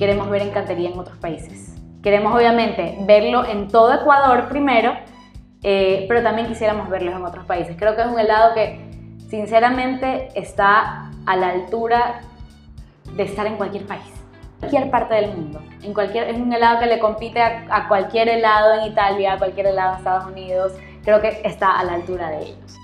queremos ver encantería en otros países. Queremos obviamente verlo en todo Ecuador primero, eh, pero también quisiéramos verlos en otros países. Creo que es un helado que sinceramente está a la altura de estar en cualquier país, cualquier parte del mundo. En cualquier, es un helado que le compite a, a cualquier helado en Italia, a cualquier helado en Estados Unidos. Creo que está a la altura de ellos.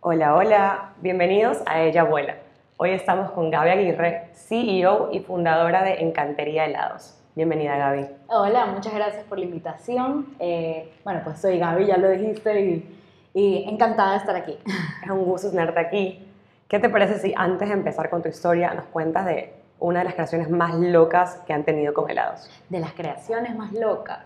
Hola, hola, bienvenidos a Ella Vuela. Hoy estamos con Gaby Aguirre, CEO y fundadora de Encantería Helados. Bienvenida Gaby. Hola, muchas gracias por la invitación. Eh, bueno, pues soy Gaby, ya lo dijiste, y, y encantada de estar aquí. Es un gusto tenerte aquí. ¿Qué te parece si antes de empezar con tu historia nos cuentas de una de las creaciones más locas que han tenido con helados? De las creaciones más locas.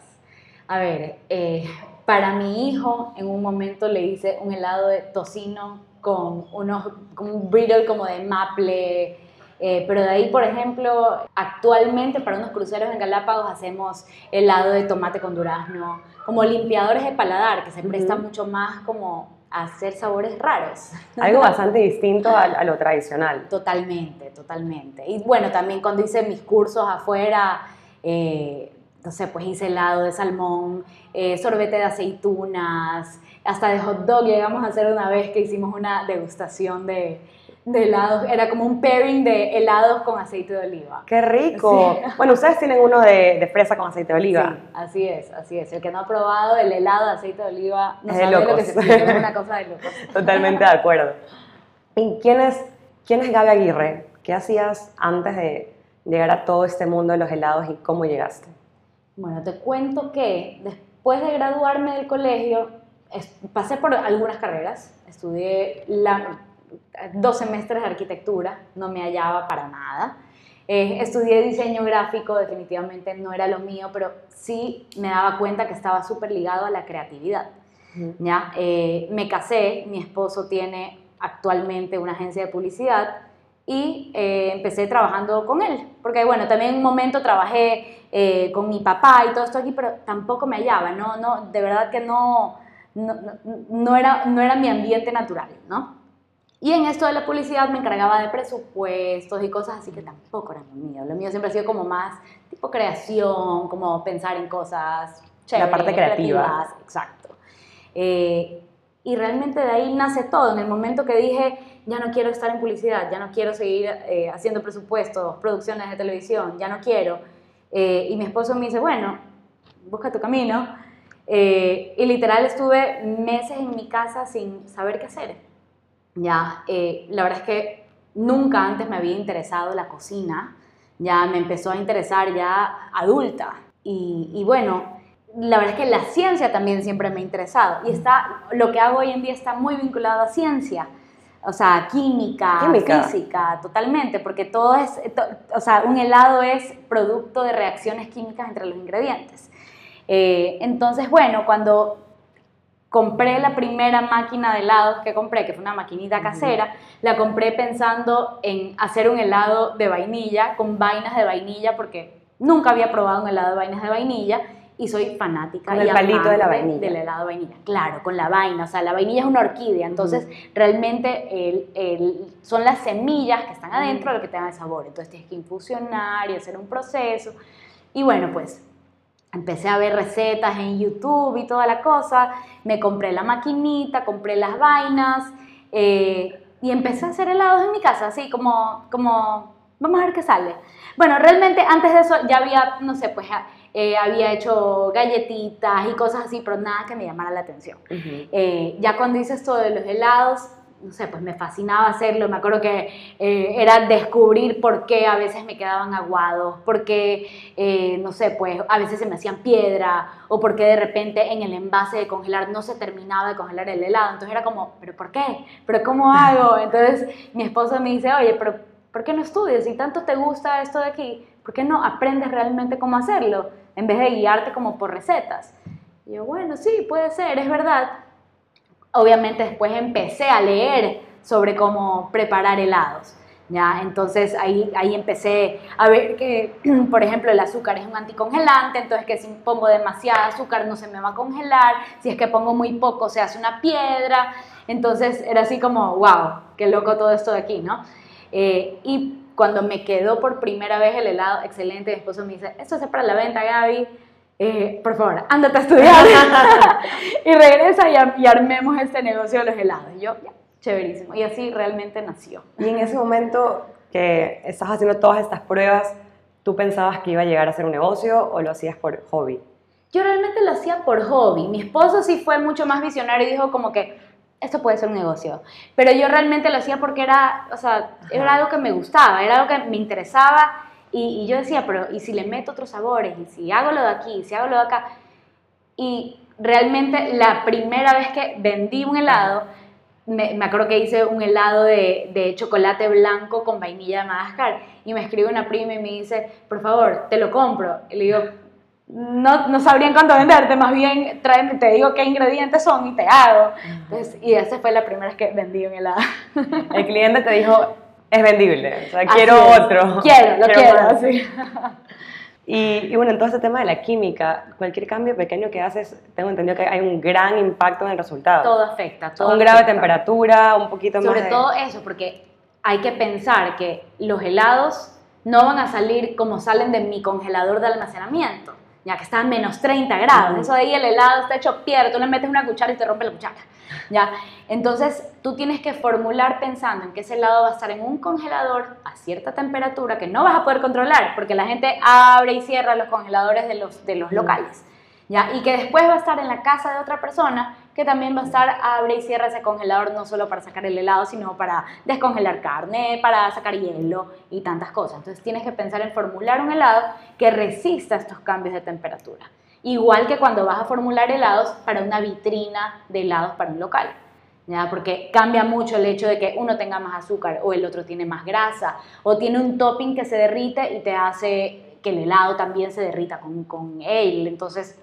A ver, eh, para mi hijo en un momento le hice un helado de tocino con, unos, con un brittle como de maple, eh, pero de ahí, por ejemplo, actualmente para unos cruceros en Galápagos hacemos helado de tomate con durazno, como limpiadores de paladar, que se presta mucho más como a hacer sabores raros. Algo bastante distinto a, a, lo tradicional. Totalmente, totalmente. Y bueno, también cuando hice mis cursos afuera, eh, no sé, pues hice helado de salmón, eh, sorbete de aceitunas, hasta de hot dog llegamos a hacer una vez que hicimos una degustación de, de helados, era como un pairing de helados con aceite de oliva. ¡Qué rico! Sí. Bueno, ustedes tienen uno de, de, fresa con aceite de oliva. Sí, así es, así es. El que no ha probado el helado de aceite de oliva no es sabe lo que se siente, es una cosa de locos. Totalmente de acuerdo. ¿Y quién es, quién es Gaby Aguirre? ¿Qué hacías antes de llegar a todo este mundo de los helados y cómo llegaste? Bueno, te cuento que después de graduarme del colegio, pasé por algunas carreras, estudié la, dos semestres de arquitectura, no me hallaba para nada. Eh, estudié diseño gráfico, definitivamente no era lo mío, pero sí me daba cuenta que estaba súper ligado a la creatividad. ¿ya? Eh, me casé, mi esposo tiene actualmente una agencia de publicidad y eh, empecé trabajando con él, porque bueno, también en un momento trabajé eh, con mi papá y todo esto aquí, pero tampoco me hallaba, no, no, de verdad que no, no, no, era, no era mi ambiente natural, ¿no? Y en esto de la publicidad me encargaba de presupuestos y cosas así que tampoco era lo mío. Lo mío siempre ha sido como más tipo creación, como pensar en cosas chéveres, La parte creativa. Exacto. Eh, y realmente de ahí nace todo. En el momento que dije, ya no quiero estar en publicidad, ya no quiero seguir eh, haciendo presupuestos, producciones de televisión, ya no quiero. Eh, y mi esposo me dice, bueno, busca tu camino. Eh, y literal estuve meses en mi casa sin saber qué hacer. Ya, eh, la verdad es que nunca antes me había interesado la cocina. Ya me empezó a interesar ya adulta. Y, y bueno, la verdad es que la ciencia también siempre me ha interesado. Y está, lo que hago hoy en día está muy vinculado a ciencia o sea, química, química, física, totalmente, porque todo es, to, o sea, un helado es producto de reacciones químicas entre los ingredientes. Eh, entonces, bueno, cuando compré la primera máquina de helados que compré, que fue una maquinita casera, uh -huh. la compré pensando en hacer un helado de vainilla, con vainas de vainilla, porque nunca había probado un helado de vainas de vainilla, y soy fanática con el palito de la vainilla. del helado de vainilla. Claro, con la vaina, o sea, la vainilla es una orquídea, entonces mm. realmente el, el, son las semillas que están adentro mm. lo que te dan el sabor, entonces tienes que infusionar y hacer un proceso. Y bueno, pues empecé a ver recetas en YouTube y toda la cosa, me compré la maquinita, compré las vainas eh, y empecé a hacer helados en mi casa, así como, como, vamos a ver qué sale. Bueno, realmente antes de eso ya había, no sé, pues eh, había hecho galletitas y cosas así, pero nada que me llamara la atención. Uh -huh. eh, ya cuando hice esto de los helados, no sé, pues me fascinaba hacerlo. Me acuerdo que eh, era descubrir por qué a veces me quedaban aguados, por qué, eh, no sé, pues a veces se me hacían piedra, o por qué de repente en el envase de congelar no se terminaba de congelar el helado. Entonces era como, ¿pero por qué? ¿Pero cómo hago? Entonces mi esposo me dice, oye, pero ¿por qué no estudias? Si tanto te gusta esto de aquí, ¿por qué no aprendes realmente cómo hacerlo? En vez de guiarte como por recetas. Y yo, bueno, sí, puede ser, es verdad obviamente después empecé a leer sobre cómo preparar helados. ¿ya? Entonces ahí, ahí empecé a ver que, por ejemplo, el azúcar es un anticongelante, entonces que si pongo demasiada azúcar no se me va a congelar, si es que pongo muy poco se hace una piedra. Entonces era así como, wow, qué loco todo esto de aquí, ¿no? Eh, y cuando me quedó por primera vez el helado, excelente, mi esposo me dice, esto es para la venta, Gaby, eh, por favor, ándate a estudiar y regresa y, armemos este negocio de los helados. Y yo, ya, chéverísimo. Y así realmente nació. Y en ese momento que estás haciendo todas estas pruebas, ¿tú pensabas que iba a llegar a ser un negocio o lo hacías por hobby? Yo realmente lo hacía por hobby. Mi esposo sí fue mucho más visionario y dijo como que esto puede ser un negocio. Pero yo realmente lo hacía porque era, o sea, era algo que me gustaba, era algo que me interesaba y, yo decía, pero ¿y si le meto otros sabores? ¿Y si hago lo de aquí? ¿Y si hago lo de acá? Y realmente la primera vez que vendí un helado, me, acuerdo que hice un helado de, de, chocolate blanco con vainilla de Madagascar y me escribe una prima y me dice, por favor, te lo compro. Y le digo, no, no sabrían cuánto venderte, más bien te digo qué ingredientes son y te hago. y esa fue la primera vez que vendí un helado. El cliente te dijo, es vendible, o sea, quiero otro. Quiero, lo quiero, sí. Y, bueno, en todo este tema de la química, cualquier cambio pequeño que haces, tengo entendido que hay un gran impacto en el resultado. Todo afecta, todo Un grado de temperatura, un poquito más Sobre todo eso, porque hay que pensar que los helados no van a salir como salen de mi congelador de almacenamiento, ya que está a menos 30 grados. Eso de ahí el helado está hecho piedra, tú le metes una cuchara y te rompe la cuchara. ¿ya? Entonces, tú tienes que formular pensando en que ese helado va a estar en un congelador a cierta temperatura que no vas a poder controlar, porque la gente abre y cierra los congeladores de los, de los locales, ¿ya? Y que después va a estar en la casa de otra persona que también va a estar, abre y cierra ese congelador no solo para sacar el helado, sino para descongelar carne, para sacar hielo y tantas cosas. Entonces tienes que pensar en formular un helado que resista estos cambios de temperatura. Igual que cuando vas a formular helados para una vitrina de helados para un local. ¿ya? Porque cambia mucho el hecho de que uno tenga más azúcar o el otro tiene más grasa o tiene un topping que se derrite y te hace que el helado también se derrita con, con él. Entonces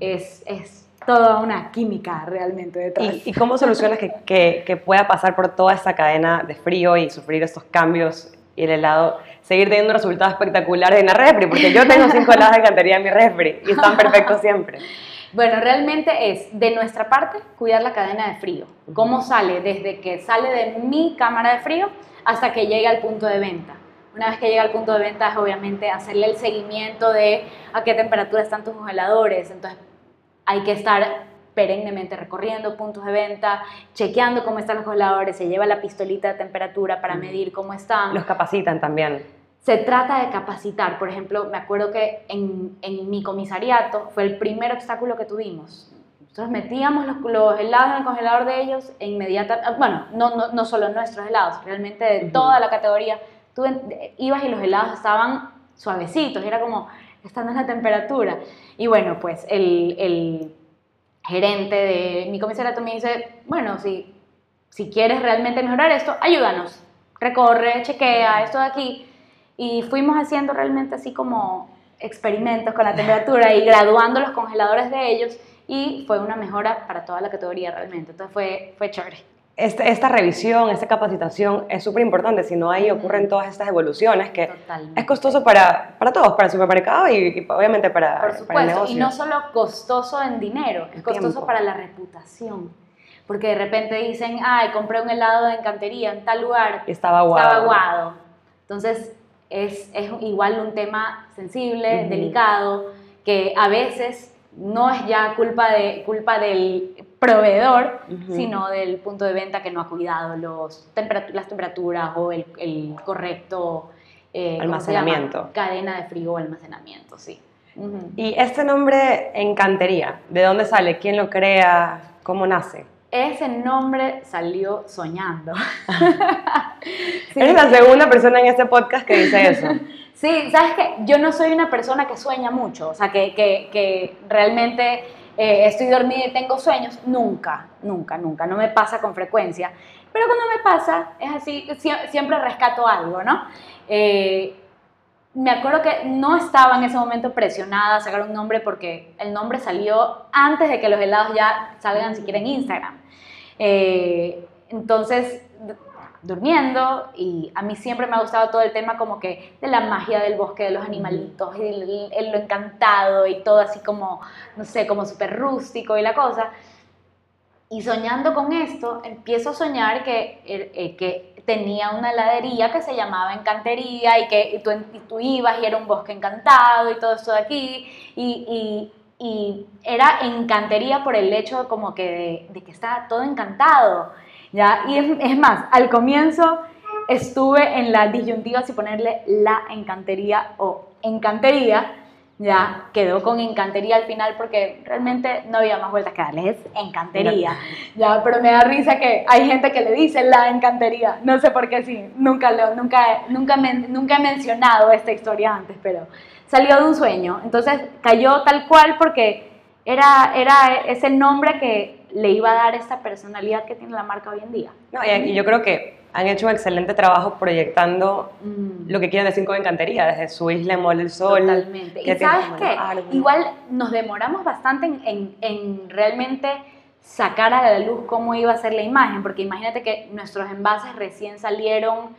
es, es toda una química realmente detrás. ¿Y, y cómo solucionas que, que, que, pueda pasar por toda esta cadena de frío y sufrir estos cambios y el helado seguir teniendo resultados espectaculares en la refri, porque yo tengo cinco helados de cantería en mi refri y están perfectos siempre. Bueno, realmente es de nuestra parte cuidar la cadena de frío. ¿Cómo sale? Desde que sale de mi cámara de frío hasta que llega al punto de venta. Una vez que llega al punto de venta es obviamente hacerle el seguimiento de a qué temperatura están tus congeladores. Entonces hay que estar perennemente recorriendo puntos de venta, chequeando cómo están los congeladores, se lleva la pistolita de temperatura para medir cómo están. Los capacitan también. Se trata de capacitar. Por ejemplo, me acuerdo que en, en mi comisariato fue el primer obstáculo que tuvimos. Nosotros metíamos los, los, helados en el congelador de ellos e inmediatamente, bueno, no, no, no solo nuestros helados, realmente de toda la categoría. Tú ibas y los helados estaban suavecitos, era como, estando en la temperatura. Y bueno, pues el, el gerente de mi comisariato me dice, bueno, si, si quieres realmente mejorar esto, ayúdanos, recorre, chequea esto de aquí. Y fuimos haciendo realmente así como experimentos con la temperatura y graduando los congeladores de ellos y fue una mejora para toda la categoría realmente. Entonces fue, fue chévere. Este, esta revisión, esta capacitación es súper importante, si no ahí ocurren todas estas evoluciones que es costoso para, para todos, para el supermercado y, obviamente para, Por supuesto, el negocio. Y no solo costoso en dinero, es costoso para la reputación. Porque de repente dicen, ay, compré un helado de encantería en tal lugar. Y estaba aguado. Estaba aguado. Entonces, es, es igual un tema sensible, delicado, que a veces no es ya culpa, de, culpa del proveedor, sino del punto de venta que no ha cuidado los las temperaturas o el, correcto eh, almacenamiento. Cadena de frío o almacenamiento, sí. Y este nombre Encantería, ¿de dónde sale? ¿Quién lo crea? ¿Cómo nace? Ese nombre salió soñando. Eres la segunda persona en este podcast que dice eso. Sí, sabes que yo no soy una persona que sueña mucho, o sea, que, que, que realmente eh, estoy dormida y tengo sueños, nunca, nunca, nunca, no me pasa con frecuencia. Pero cuando me pasa, es así, siempre rescato algo, ¿no? Eh, me acuerdo que no estaba en ese momento presionada a sacar un nombre porque el nombre salió antes de que los helados ya salgan siquiera en Instagram. Eh, entonces durmiendo y a mí siempre me ha gustado todo el tema como que de la magia del bosque, de los animalitos, y el, lo encantado y todo así como, no sé, como súper rústico y la cosa. Y soñando con esto, empiezo a soñar que, er, eh, que tenía una heladería que se llamaba Encantería y que tú, tú, ibas y era un bosque encantado y todo esto de aquí. Y, y, y era encantería por el hecho como que de, de que estaba todo encantado. ¿Ya? Y es, es, más, al comienzo estuve en la disyuntiva si ponerle la encantería o encantería ya quedó con encantería al final porque realmente no había más vueltas que darle, es encantería, ya, pero me da risa que hay gente que le dice la encantería, no sé por qué sí, nunca, lo, nunca, nunca, nunca he mencionado esta historia antes, pero salió de un sueño, entonces cayó tal cual porque era, era ese nombre que le iba a dar esta personalidad que tiene la marca hoy en día. No, y yo creo que han hecho un excelente trabajo proyectando mm. lo que quieren decir con encantería, desde su isla en Mol del Sol. Totalmente. Y sabes qué, igual nos demoramos bastante en, en, realmente sacar a la luz cómo iba a ser la imagen, porque imagínate que nuestros envases recién salieron,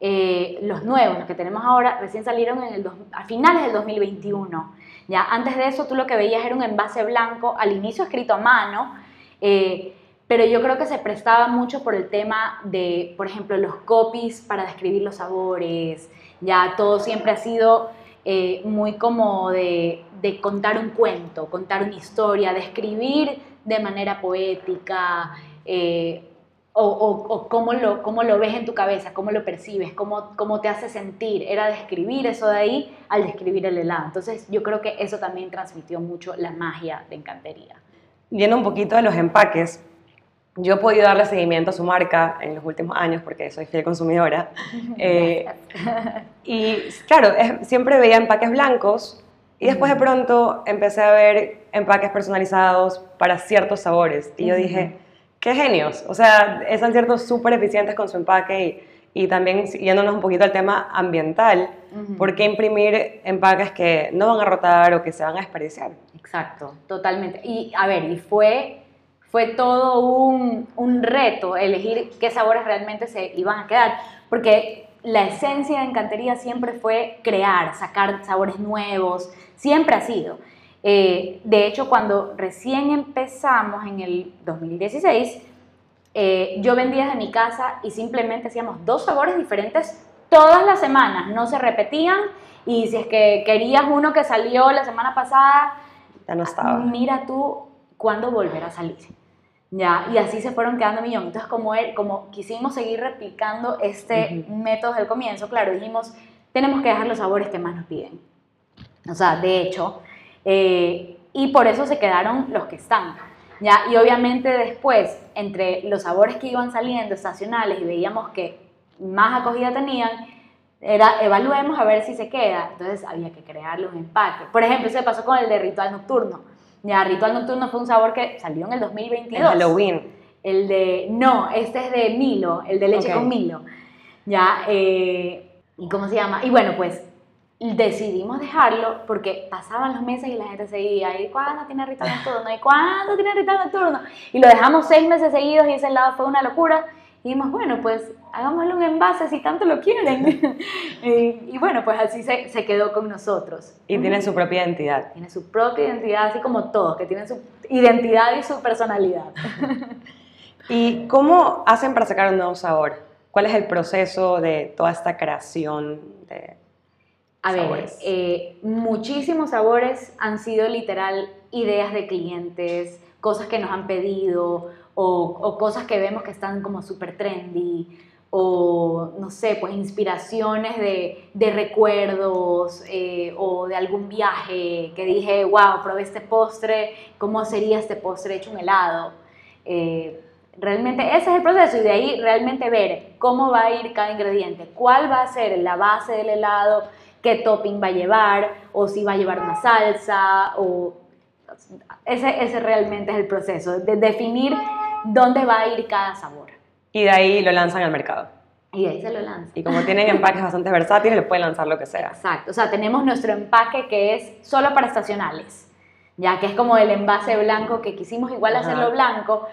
eh, los nuevos, los que tenemos ahora, recién salieron en el a finales del 2021. Ya antes de eso tú lo que veías era un envase blanco, al inicio escrito a mano, eh, pero yo creo que se prestaba mucho por el tema de, por ejemplo, los copies para describir los sabores, ya todo siempre ha sido eh, muy como de, de, contar un cuento, contar una historia, de escribir de manera poética, eh, o, o, cómo, lo, cómo lo ves en tu cabeza, cómo lo percibes, cómo, cómo te hace sentir, era describir eso de ahí al describir el helado. Entonces yo creo que eso también transmitió mucho la magia de Encantería. Yendo un poquito de los empaques, yo he podido darle seguimiento a su marca en los últimos años porque soy fiel consumidora. Eh, y claro, siempre veía empaques blancos y después de pronto empecé a ver empaques personalizados para ciertos sabores. Y yo dije, qué genios. O sea, están ciertos súper eficientes con su empaque y, también yéndonos un poquito al tema ambiental, ¿por qué imprimir empaques que no van a rotar o que se van a desperdiciar? Exacto, totalmente. Y a ver, y fue fue todo un, un, reto elegir qué sabores realmente se iban a quedar, porque la esencia de Encantería siempre fue crear, sacar sabores nuevos, siempre ha sido. Eh, de hecho, cuando recién empezamos en el 2016, eh, yo vendía desde mi casa y simplemente hacíamos dos sabores diferentes todas las semanas, no se repetían y si es que querías uno que salió la semana pasada, ya no estaba. Mira tú cuándo volverá a salir. ¿ya? Y así se fueron quedando millones. Entonces, como, él, como quisimos seguir replicando este método del comienzo, claro, dijimos, tenemos que dejar los sabores que más nos piden. O sea, de hecho, eh, y por eso se quedaron los que están. ¿Ya? Y obviamente después, entre los sabores que iban saliendo estacionales y veíamos que más acogida tenían, era evaluemos a ver si se queda. Entonces había que crearle un empaque. Por ejemplo, se pasó con el de ritual nocturno ya, Ritual Nocturno fue un sabor que salió en el 2022. El Halloween. El de, no, este es de Milo, el de leche con Milo. Ya, eh, ¿y cómo se llama? Y bueno, pues decidimos dejarlo porque pasaban los meses y la gente seguía, ¿y cuándo tiene ritual nocturno? ¿Y cuándo tiene ritual nocturno? Y lo dejamos seis meses seguidos y ese lado fue una locura. Y dijimos, bueno, pues hagámosle un envase si tanto lo quieren. y, bueno, pues así se, se, quedó con nosotros. Y tiene su propia identidad. Tiene su propia identidad, así como todos, que tienen su identidad y su personalidad. ¿Y cómo hacen para sacar un nuevo sabor? ¿Cuál es el proceso de toda esta creación de A ver, eh, muchísimos sabores han sido literal ideas de clientes, cosas que nos han pedido o, cosas que vemos que están como súper trendy, o no sé, pues inspiraciones de, de recuerdos eh, o de algún viaje que dije, wow, probé este postre, ¿cómo sería este postre hecho un helado? Eh, realmente ese es el proceso y de ahí realmente ver cómo va a ir cada ingrediente, cuál va a ser la base del helado, qué topping va a llevar, o si va a llevar una salsa, o ese, ese realmente es el proceso, de definir dónde va a ir cada sabor. Y de ahí lo lanzan al mercado. Y de ahí se lo lanzan. Y como tienen empaques bastante versátiles, le pueden lanzar lo que sea. Exacto. O sea, tenemos nuestro empaque que es solo para estacionales, ya que es como el envase blanco que quisimos igual hacerlo blanco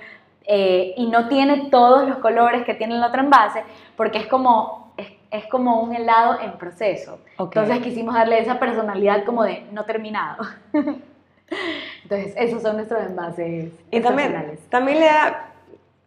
eh, y no tiene todos los colores que tiene el otro envase, porque es como, es, es como un helado en proceso. Entonces quisimos darle esa personalidad como de no terminado. Entonces, esos son nuestros envases. Y también, también le da,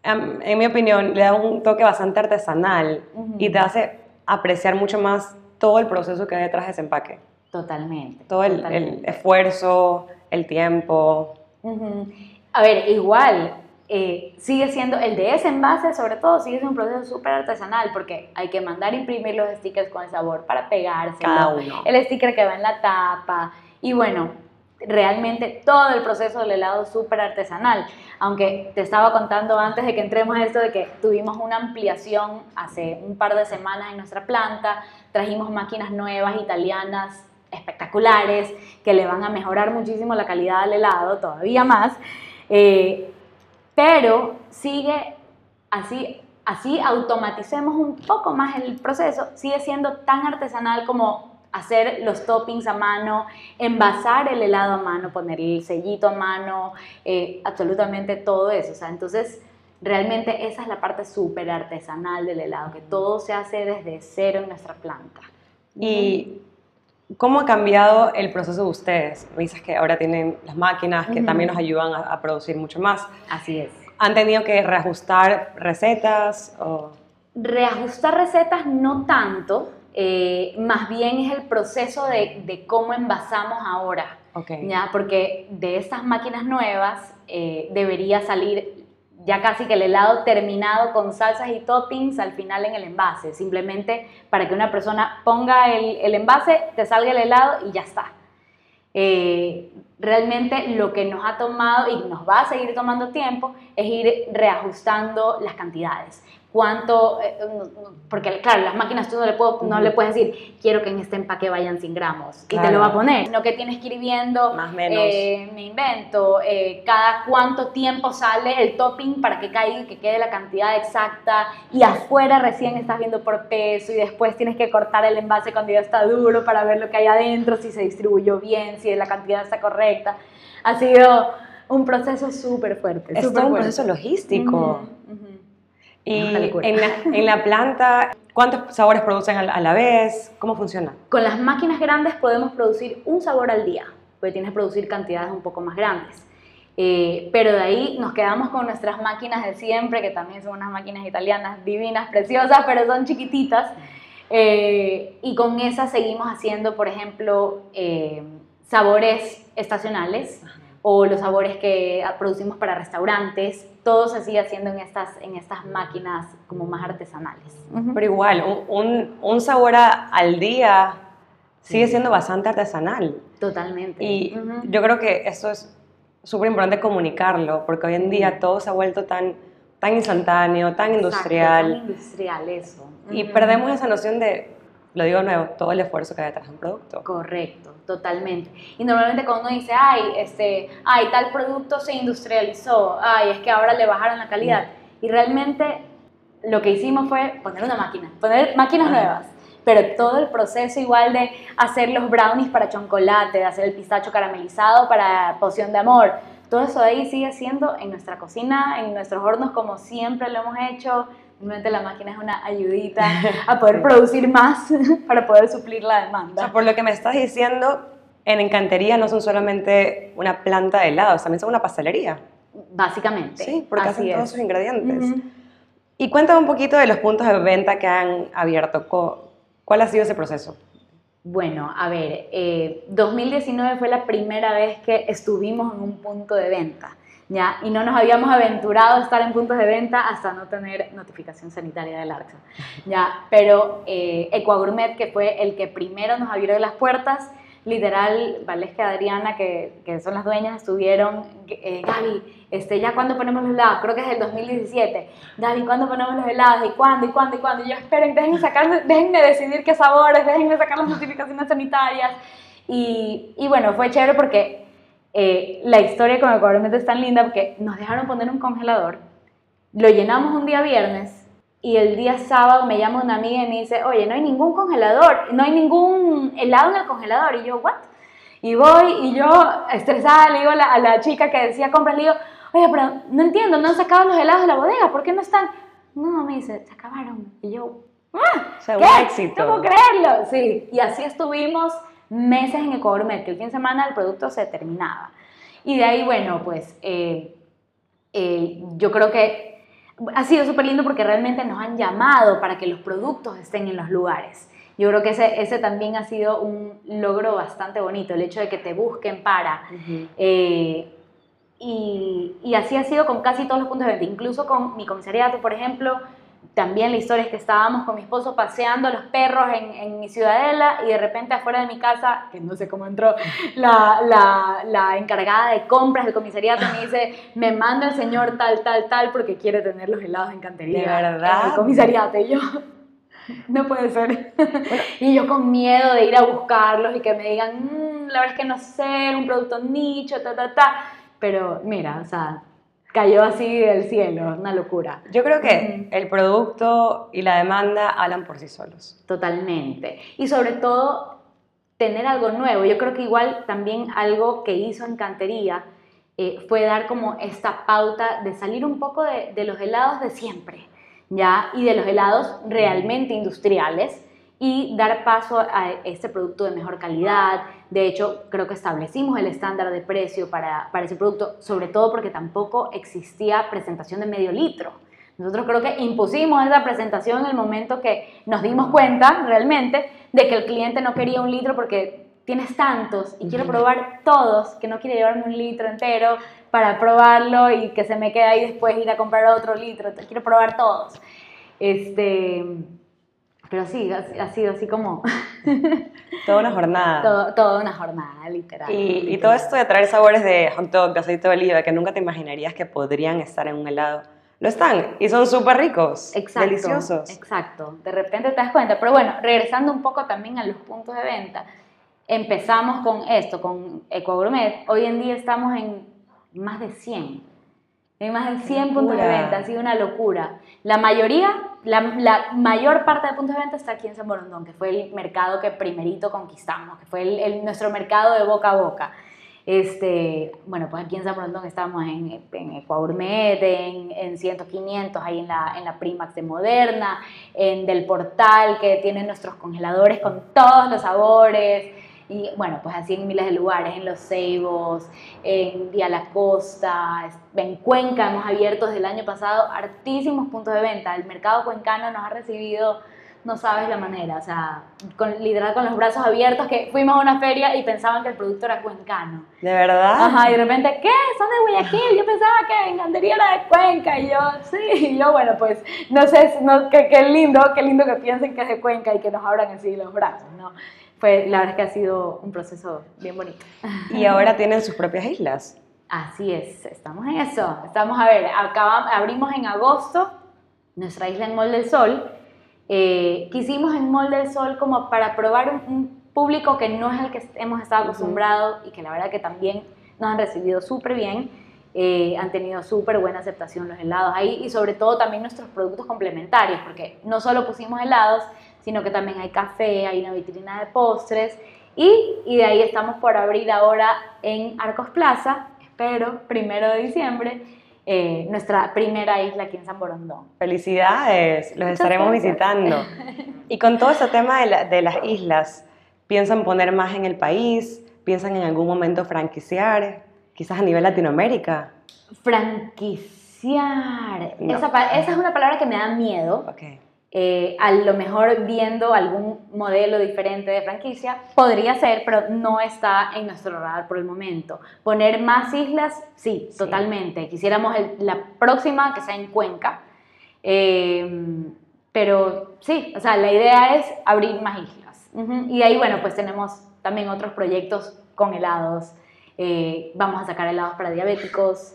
en mi opinión, le da un toque bastante artesanal Ujú. y te hace apreciar mucho más todo el proceso que hay detrás de ese empaque. Totalmente. Todo el, el totalmente. esfuerzo, el tiempo. Ujú. A ver, igual, eh, sigue siendo, el de ese envase sobre todo, sigue siendo un proceso súper artesanal porque hay que mandar imprimir los stickers con el sabor para pegarse. Cada uno. El sticker que va en la tapa. Y bueno, realmente todo el proceso del helado es súper artesanal. Aunque te estaba contando antes de que entremos a esto de que tuvimos una ampliación hace un par de semanas en nuestra planta, trajimos máquinas nuevas italianas espectaculares que le van a mejorar muchísimo la calidad del helado, todavía más. Eh, pero sigue así, así automaticemos un poco más el proceso, sigue siendo tan artesanal como hacer los toppings a mano, envasar el helado a mano, poner el sellito a mano, eh, absolutamente todo eso. O sea, entonces, realmente esa es la parte súper artesanal del helado, que todo se hace desde cero en nuestra planta. ¿Y cómo ha cambiado el proceso de ustedes? Me dices que ahora tienen las máquinas que Ujú. también nos ayudan a, a producir mucho más. Así es. ¿Han tenido que reajustar recetas? O... Reajustar recetas no tanto, eh, más bien es el proceso de, de cómo envasamos ahora. Ok. ¿ya? Porque de estas máquinas nuevas eh, debería salir ya casi que el helado terminado con salsas y toppings al final en el envase, simplemente para que una persona ponga el, el envase, te salga el helado y ya está. Eh, realmente lo que nos ha tomado y nos va a seguir tomando tiempo es ir reajustando las cantidades. Cuánto, eh, porque claro, las máquinas tú no le, puedo, no le puedes decir, quiero que en este empaque vayan 100 gramos y te Claro. lo va a poner, sino que tienes que ir viendo, Más menos. eh, me invento, eh, cada cuánto tiempo sale el topping para que caiga y que quede la cantidad exacta y afuera recién estás viendo por peso y después tienes que cortar el envase cuando ya está duro para ver lo que hay adentro, si se distribuyó bien, si la cantidad está correcta. Ha sido un proceso súper fuerte. Es todo un proceso logístico. Ujú, ujú. Y Una locura. en la, en la planta, ¿cuántos sabores producen a la- a la vez? ¿Cómo funciona? Con las máquinas grandes podemos producir un sabor al día, porque tienes que producir cantidades un poco más grandes. Eh, pero de ahí nos quedamos con nuestras máquinas de siempre, que también son unas máquinas italianas divinas, preciosas, pero son chiquititas. Eh, y con esas seguimos haciendo, por ejemplo, eh, sabores estacionales o los sabores que producimos para restaurantes. Todo se sigue haciendo en estas, en estas máquinas como más artesanales. Pero igual, un, un- sabor a- al día sigue siendo bastante artesanal. Totalmente. Y Ujú. yo creo que eso es súper importante comunicarlo, porque hoy en día todo se ha vuelto tan, tan instantáneo, tan Exacto, industrial, tan industrial, eso. y Ujú. perdemos esa noción de, lo digo nuevo, todo el esfuerzo que hay detrás de un producto. Correcto, totalmente. Y normalmente cuando uno dice, ay, este, ay, tal producto se industrializó, ay, es que ahora le bajaron la calidad. Y realmente lo que hicimos fue poner una máquina, poner máquinas Ajá. nuevas. Pero todo el proceso igual de hacer los brownies para chocolate, de hacer el pistacho caramelizado para poción de amor, todo eso de ahí sigue siendo en nuestra cocina, en nuestros hornos como siempre lo hemos hecho. Realmente la máquina es una ayudita a poder producir más para poder suplir la O demanda. sea, por lo que me estás diciendo, en Encantería no son solamente una planta de helados, también son una pastelería. Básicamente. Sí, porque Así hacen todos es. sus ingredientes. Ujú. Y cuéntame un poquito de los puntos de venta que han abierto. ¿Cuál ha sido ese proceso? Bueno, a ver, eh, 2019 fue la primera vez que estuvimos en un punto de venta, ¿ya? Y no nos habíamos aventurado a estar en puntos de venta hasta no tener notificación sanitaria del ARCSA, ¿ya? Pero eh, Ecuagourmet, que fue el que primero nos abrió las puertas, literal, Valesca y Adriana, que, que son las dueñas, estuvieron, eh, Gaby, este, ¿ya cuándo ponemos los helados? Creo que es el 2017. Gaby, ¿cuándo ponemos los helados? ¿Y cuándo? ¿Y cuándo? ¿Y cuándo? Y yo, esperen, déjenme, sacar, déjenme decidir qué sabores, déjenme sacar las notificaciones sanitarias. Y, y bueno, fue chévere porque eh, la historia con el Ecuador es tan linda porque nos dejaron poner un congelador, lo llenamos un día viernes y el día sábado me llama una amiga y me dice, oye, no hay ningún congelador, no hay ningún helado en el congelador. Y yo, ¿what? Y voy y yo, estresada, le digo a la, a la chica que decía compras, le digo, oye, pero no entiendo, no han sacado los helados de la bodega, ¿por qué no están? No, me dice, se acabaron. Y yo, ¡ah! O sea, ¿Qué? un éxito. Puedo creerlo. Sí, y así estuvimos meses en Ecogourmet, que el fin de semana el producto se terminaba. Y de ahí, bueno, pues eh, eh, yo creo que ha sido súper lindo porque realmente nos han llamado para que los productos estén en los lugares. Yo creo que ese, ese también ha sido un logro bastante bonito, el hecho de que te busquen para... eh, y, y así ha sido con casi todos los puntos de venta, incluso con mi comisariato, por ejemplo, también la historia es que estábamos con mi esposo paseando a los perros en, en, mi ciudadela y de repente afuera de mi casa, que no sé cómo entró, la, la, la, encargada de compras del comisariato me dice, me manda el señor tal, tal, tal porque quiere tener los helados en cantería. ¿De verdad? En el comisariato. Y yo, no puede ser. y yo con miedo de ir a buscarlos y que me digan, mmm, la verdad es que no sé, un producto nicho, ta, ta, ta. Pero mira, o sea, cayó así del cielo, una locura. Yo creo que el producto y la demanda hablan por sí solos. Totalmente. Y sobre todo, tener algo nuevo. Yo creo que igual también algo que hizo Encantería eh, fue dar como esta pauta de salir un poco de, de los helados de siempre, ¿ya? Y de los helados realmente industriales y dar paso a este producto de mejor calidad. De hecho, creo que establecimos el estándar de precio para, para ese producto, sobre todo porque tampoco existía presentación de medio litro. Nosotros creo que impusimos esa presentación en el momento que nos dimos cuenta realmente de que el cliente no quería un litro porque tienes tantos y quiero probar todos, que no quiere llevarme un litro entero para probarlo y que se me quede ahí después ir a comprar otro litro, quiero probar todos. Este, pero sí, ha, sido así como... toda una jornada. Todo, toda una jornada, literal. Y, literal. y, todo esto de traer sabores de hot dog, de aceite de oliva, que nunca te imaginarías que podrían estar en un helado. Lo están, y son súper ricos, exacto, deliciosos. Exacto, de repente te das cuenta. Pero bueno, regresando un poco también a los puntos de venta, empezamos con esto, con EcoGourmet. Hoy en día estamos en más de 100. En más de 100 puntos de venta, ha sido una locura. La mayoría, la, la, mayor parte de puntos de venta está aquí en San Borondón, que fue el mercado que primerito conquistamos, que fue el, el, nuestro mercado de boca a boca. Este, bueno, pues aquí en San Borondón estamos en, en Ecuagourmet, en, en 100, 500, ahí en la, en la Primax de Moderna, en Del Portal, que tiene nuestros congeladores con todos los sabores, y bueno, pues así en miles de lugares, en Los Ceibos, en Vía La Costa, en Cuenca hemos abierto desde el año pasado hartísimos puntos de venta. El mercado cuencano nos ha recibido, no sabes la manera, o sea, con, literal con los brazos abiertos, que fuimos a una feria y pensaban que el producto era cuencano. ¿De verdad? Ajá, y de repente, ¿qué? Son de Guayaquil, yo pensaba que en Andería era de Cuenca, y yo, sí, y yo, bueno, pues, no sé, no, qué lindo, qué lindo que piensen que es de Cuenca y que nos abran así los brazos, ¿no? Fue, la verdad es que ha sido un proceso bien bonito. Y ahora tienen sus propias islas. Así es, estamos en eso. Estamos, a ver, acabamos, abrimos en agosto nuestra isla en Mol del Sol. Eh, quisimos en Mol del Sol como para probar un, un, público que no es el que hemos estado acostumbrados uh -huh. y que la verdad que también nos han recibido súper bien. Eh, han tenido súper buena aceptación los helados ahí y sobre todo también nuestros productos complementarios, porque no solo pusimos helados, sino que también hay café, hay una vitrina de postres y, y de ahí estamos por abrir ahora en Arcos Plaza, espero, primero de diciembre, eh, nuestra primera isla aquí en San Borondón. Felicidades, los Muchas estaremos gracias. visitando. Y con todo ese tema de, la, de, las islas, ¿piensan poner más en el país? ¿Piensan en algún momento franquiciar? Quizás a nivel Latinoamérica. Franquiciar. No. Esa, esa, es una palabra que me da miedo. Okay. Eh, a lo mejor viendo algún modelo diferente de franquicia, podría ser, pero no está en nuestro radar por el momento. Poner más islas, sí, sí. totalmente. Quisiéramos el, la próxima que sea en Cuenca, eh, pero sí, o sea, la idea es abrir más islas. Uh -huh. Y ahí, bueno, pues tenemos también otros proyectos con helados. Eh, vamos a sacar helados para diabéticos.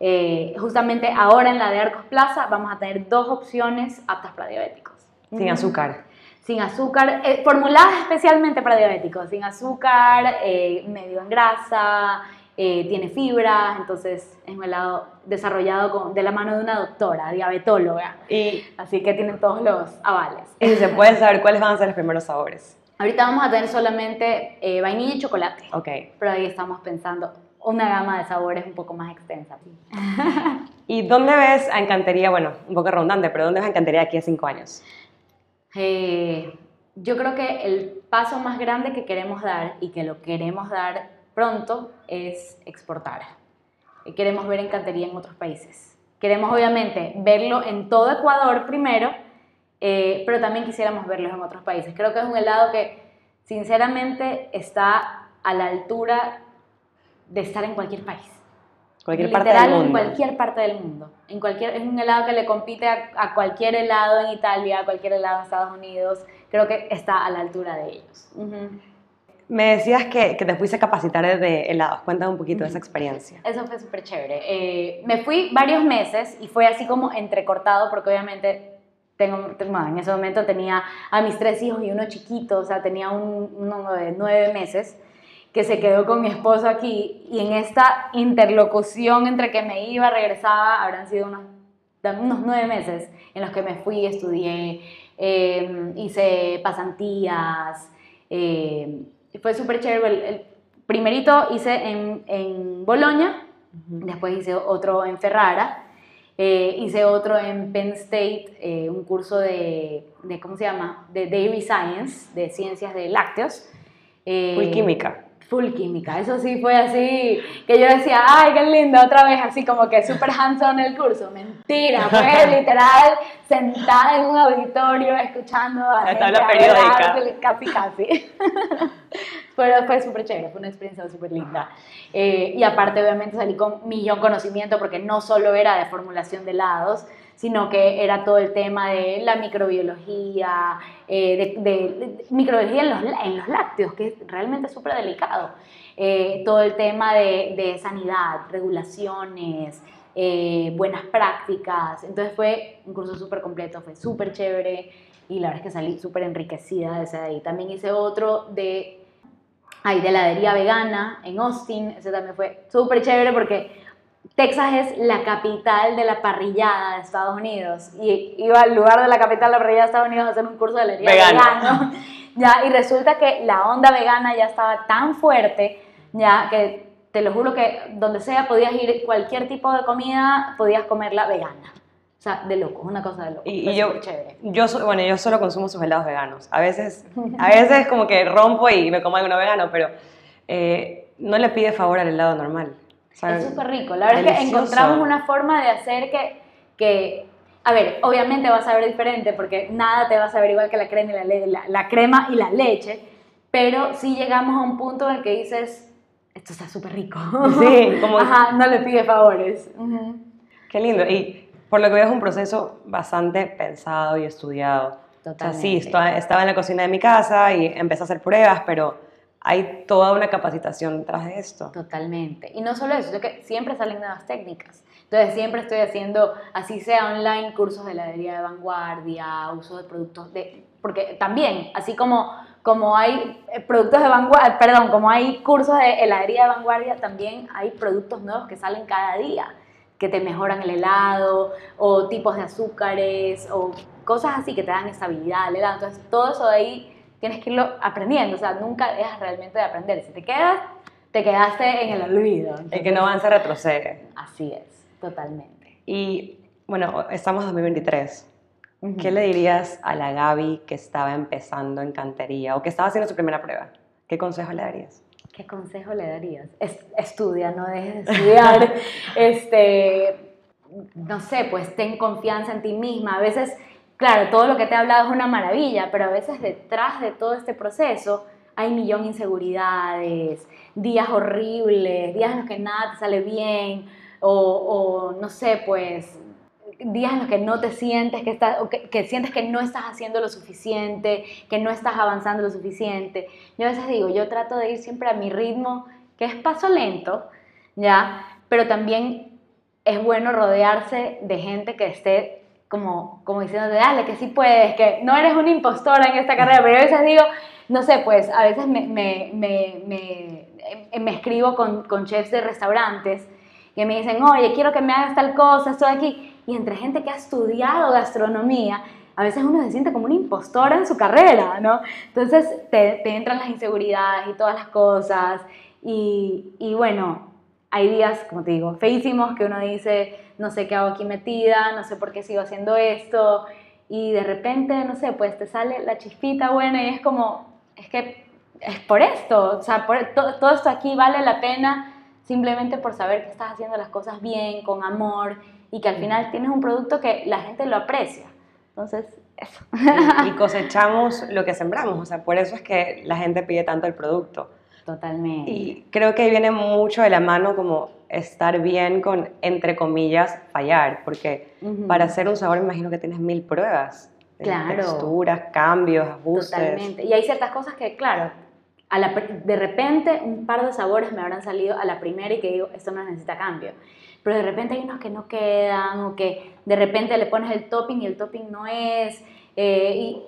Eh, justamente ahora en la de Arcos Plaza vamos a tener dos opciones aptas para diabéticos. Sin azúcar. Sin azúcar, eh, formuladas especialmente para diabéticos, sin azúcar, eh, medio en grasa, tiene fibra, entonces es un helado desarrollado con, de la mano de una doctora, diabetóloga. Y, Así que tienen todos los avales. Y se pueden saber cuáles van a ser los primeros sabores. Ahorita vamos a tener solamente vainilla y chocolate. Ok. Pero ahí estamos pensando una gama de sabores un poco más extensa. ¿Y dónde ves a Encantería? Bueno, un poco redundante, pero ¿dónde ves a Encantería aquí a cinco años? Eh, yo creo que el paso más grande que queremos dar y que lo queremos dar pronto es exportar. Queremos ver encantería en otros países. Queremos obviamente verlo en todo Ecuador primero, eh, pero también quisiéramos verlo en otros países. Creo que es un helado que sinceramente está a la altura de estar en cualquier país. Cualquier Literal, parte del mundo. en cualquier parte del mundo. En cualquier, es un helado que le compite a, a cualquier helado en Italia, a cualquier helado en Estados Unidos. Creo que está a la altura de ellos. Me decías que, que te fuiste a capacitar de helados. Cuéntame un poquito de esa experiencia. Eso fue súper chévere. Eh, me fui varios meses y fue así como entrecortado porque obviamente tengo, en ese momento tenía a mis tres hijos y uno chiquito, o sea, tenía un, uno de nueve meses que se quedó con mi esposo aquí y en esta interlocución entre que me iba, regresaba, habrán sido unos, unos nueve meses en los que me fui, estudié, eh, hice pasantías, eh, fue súper chévere. El, el primerito hice en, en Bolonia, después hice otro en Ferrara, eh, hice otro en Penn State, eh, un curso de, de, ¿cómo se llama? De Dairy Science, de ciencias de lácteos. Eh, Full química. Full química, eso sí fue así, que yo decía, ay, qué lindo, otra vez, así como que súper hands-on el curso. Mentira, fue literal sentada en un auditorio escuchando a La hablar, periódica. casi, casi. Pero fue súper chévere, fue una experiencia súper linda. Eh, y aparte, obviamente, salí con millón conocimiento porque no solo era de formulación de helados, sino que era todo el tema de la microbiología, eh, de, de- de microbiología en los, en los lácteos, que es realmente súper delicado. Eh, todo el tema de, de sanidad, regulaciones, eh, buenas prácticas. Entonces fue un curso súper completo, fue súper chévere y la verdad es que salí súper enriquecida de ese ahí. También hice otro de Hay de heladería vegana en Austin, ese también fue súper chévere porque Texas es la capital de la parrillada de Estados Unidos y iba al lugar de la capital de la parrillada de Estados Unidos a hacer un curso de heladería vegano. Ya, y resulta que la onda vegana ya estaba tan fuerte, ya que te lo juro que donde sea podías ir, cualquier tipo de comida, podías comerla vegana. O sea, de loco, es una cosa de loco. Y, y yo, chévere. yo, bueno, yo solo consumo sus helados veganos. A veces, a veces como que rompo y me como alguno vegano, pero eh, no le pide favor al helado normal. Es súper rico. La verdad es que delicioso. encontramos una forma de hacer que, que, a ver, obviamente va a saber diferente porque nada te va a saber igual que la crema y la, la, la crema y la leche, pero sí llegamos a un punto en el que dices, esto está súper rico. Sí, como- Ajá, no le pide favores. Ujú. Qué lindo. Y por lo que veo es un proceso bastante pensado y estudiado. O sea, sí, Totalmente. estaba en la cocina de mi casa y empecé a hacer pruebas, pero hay toda una capacitación detrás de esto. Totalmente. Y no solo eso, sino que siempre salen nuevas técnicas. Entonces siempre estoy haciendo, así sea online, cursos de heladería de vanguardia, uso de productos de... Porque también, así como, como hay eh, productos de vanguardia, perdón, como hay cursos de heladería de vanguardia, también hay productos nuevos que salen cada día, que te mejoran el helado, o tipos de azúcares, o cosas así que te dan estabilidad al helado. Entonces todo eso de ahí tienes que irlo aprendiendo, o sea, nunca dejas realmente de aprender. Si te quedas, te quedaste en el olvido. El que no avanza retrocede. Así es, totalmente. Y bueno, estamos en 2023. Ujú. ¿Qué le dirías a la Gaby que estaba empezando en cantería o que estaba haciendo su primera prueba? ¿Qué consejo le darías? ¿Qué consejo le darías? Es- estudia, no dejes de estudiar. este, no sé, pues ten confianza en ti misma. A veces, claro, todo lo que te he hablado es una maravilla, pero a veces detrás de todo este proceso hay millón de inseguridades, días horribles, días en los que nada te sale bien, o, o, no sé, pues días en los que no te sientes que estás, o que, que sientes que no estás haciendo lo suficiente, que no estás avanzando lo suficiente. Yo a veces digo, yo trato de ir siempre a mi ritmo, que es paso lento, ¿ya? Pero también es bueno rodearse de gente que esté como, como diciéndote, dale, que sí puedes, que no eres una impostora en esta carrera, pero yo a veces digo, no sé, pues a veces me, me, me, me, eh, escribo con, con chefs de restaurantes que me dicen, oye, quiero que me hagas tal cosa, estoy aquí. Y entre gente que ha estudiado gastronomía, a veces uno se siente como una impostora en su carrera, ¿no? Entonces te, te entran las inseguridades y todas las cosas. Y, y bueno, hay días, como te digo, feísimos que uno dice, no sé qué hago aquí metida, no sé por qué sigo haciendo esto. Y de repente, no sé, pues te sale la chispita buena y es como, es que es por esto, o sea, por, todo esto aquí vale la pena simplemente por saber que estás haciendo las cosas bien, con amor y que al final tienes un producto que la gente lo aprecia. Entonces, eso. Y, cosechamos lo que sembramos, o sea, por eso es que la gente pide tanto el producto. Totalmente. Y creo que ahí viene mucho de la mano como estar bien con, entre comillas, fallar, porque para hacer un sabor me imagino que tienes mil pruebas. Claro. Texturas, cambios, ajustes. Totalmente. Y hay ciertas cosas que, claro, a la, de repente un par de sabores me habrán salido a la primera y que digo, esto no necesita cambio. Pero de repente hay unos que no quedan o que de repente le pones el topping y el topping no es. Eh, y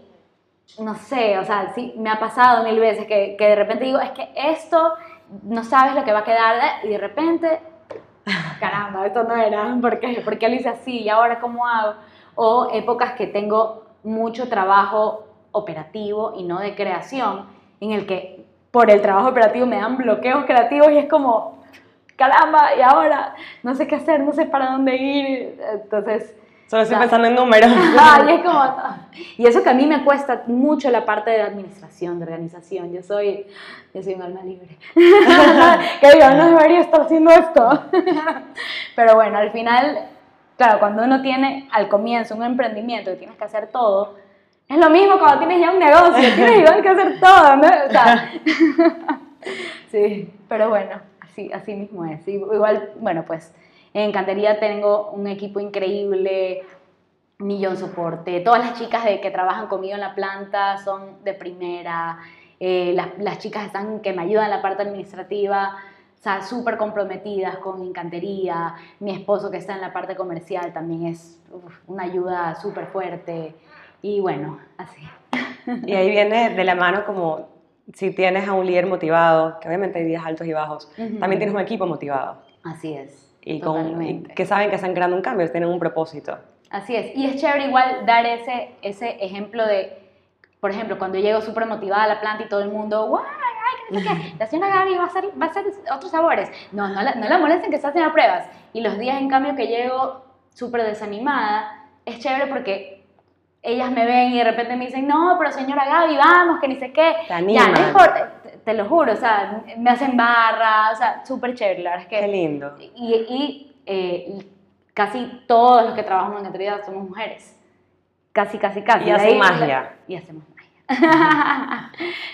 no sé, o sea, sí, me ha pasado mil veces que, que de repente digo, es que esto no sabes lo que va a quedar y de repente, caramba, esto no era, ¿por qué? ¿Por qué lo hice así? ¿Y ahora cómo hago? O épocas que tengo mucho trabajo operativo y no de creación, en el que por el trabajo operativo me dan bloqueos creativos y es como, caramba, y ahora no sé qué hacer, no sé para dónde ir. Entonces... Solo estoy pensando en números. y, es como, y eso que a mí me cuesta mucho la parte de administración, de organización. Yo soy, yo soy un alma libre. que digo, no debería estar haciendo esto. Pero bueno, al final, claro, cuando uno tiene al comienzo un emprendimiento y tienes que hacer todo, es lo mismo cuando tienes ya un negocio, tienes igual que hacer todo, ¿no? O sea, sí, pero bueno, así, mismo es. Igual, bueno, pues en Cantería tengo un equipo increíble, millón soporte. Todas las chicas que trabajan conmigo en la planta son de primera. Eh, las, las, chicas están, que me ayudan en la parte administrativa, o sea, súper comprometidas con Encantería. Mi esposo que está en la parte comercial también es una ayuda súper fuerte. Y bueno, así. Y ahí viene de la mano como si tienes a un líder motivado, que obviamente hay días altos y bajos, también tienes un equipo motivado. Así es. Y, con, que saben que están creando un cambio, tienen un propósito. Así es. Y es chévere igual dar ese, ese ejemplo de, por ejemplo, cuando llego súper motivada a la planta y todo el mundo, ¡guay! Ay, qué, la señora Gaby va a, hacer, va a hacer otros sabores. No, no la, no la molesten que está haciendo pruebas. Y los días, en cambio, que llego súper desanimada, es chévere porque ellas me ven y de repente me dicen, no, pero señora Gaby, vamos, que ni sé qué. Te ya, no importa, te, lo juro, o sea, me hacen barra, o sea, súper chévere, la verdad es que... Qué lindo. Y, y eh, casi todos los que trabajamos en actividad somos mujeres. Casi, casi, casi. Y hacen magia. Y hacemos magia.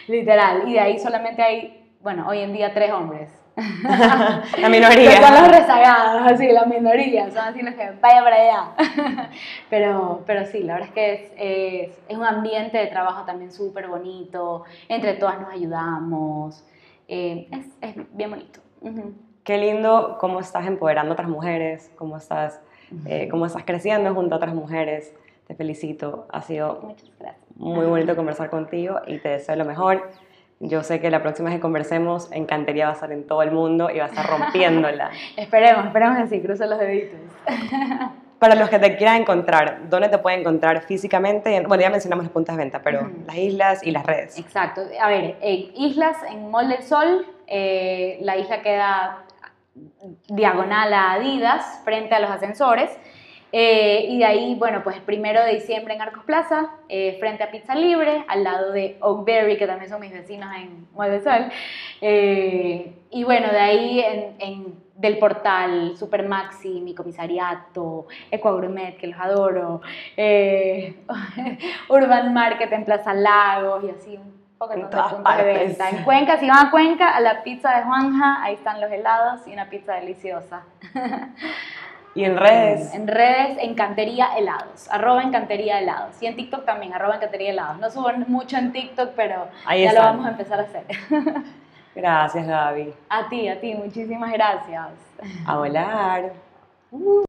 Literal. Y de ahí solamente hay, bueno, hoy en día tres hombres. la minoría. son los rezagados, así, la minoría, son así los que vaya para allá. pero, pero sí, la verdad es que es, es, un ambiente de trabajo también súper bonito, entre todas nos ayudamos, eh, es, es, bien bonito. Qué lindo cómo estás empoderando a otras mujeres, cómo estás, eh, cómo estás creciendo junto a otras mujeres. Te felicito, ha sido muy bonito conversar contigo y te deseo lo mejor. Yo sé que la próxima vez que conversemos, Encantería va a estar en todo el mundo y va a estar rompiéndola. esperemos, esperemos así, cruza los deditos. Para los que te quieran encontrar, ¿dónde te pueden encontrar físicamente? Bueno, ya mencionamos las puntas de venta, pero las islas y las redes. Exacto. A ver, islas en Mall del Sol, eh, la isla queda diagonal a Adidas, frente a los ascensores. Eh, y de ahí, bueno, pues el primero de diciembre en Arcos Plaza, eh, frente a Pizza Libre, al lado de Oakberry, que también son mis vecinos en Muelle Sol. Eh, y bueno, de ahí en, del portal Super Maxi, mi comisariato, Ecuagourmet, que los adoro, Urban Market en Plaza Lagos y así un poco de venta. En Cuenca, si van a Cuenca, a la pizza de Juanja, ahí están los helados y una pizza deliciosa. ¿Y en redes? En redes, Encantería Helados, arroba Encantería Helados. Y en TikTok también, arroba Encantería Helados. No subo mucho en TikTok, pero ya lo vamos a empezar a hacer. Gracias, Gaby. A ti, a ti, muchísimas gracias. A volar. Uh.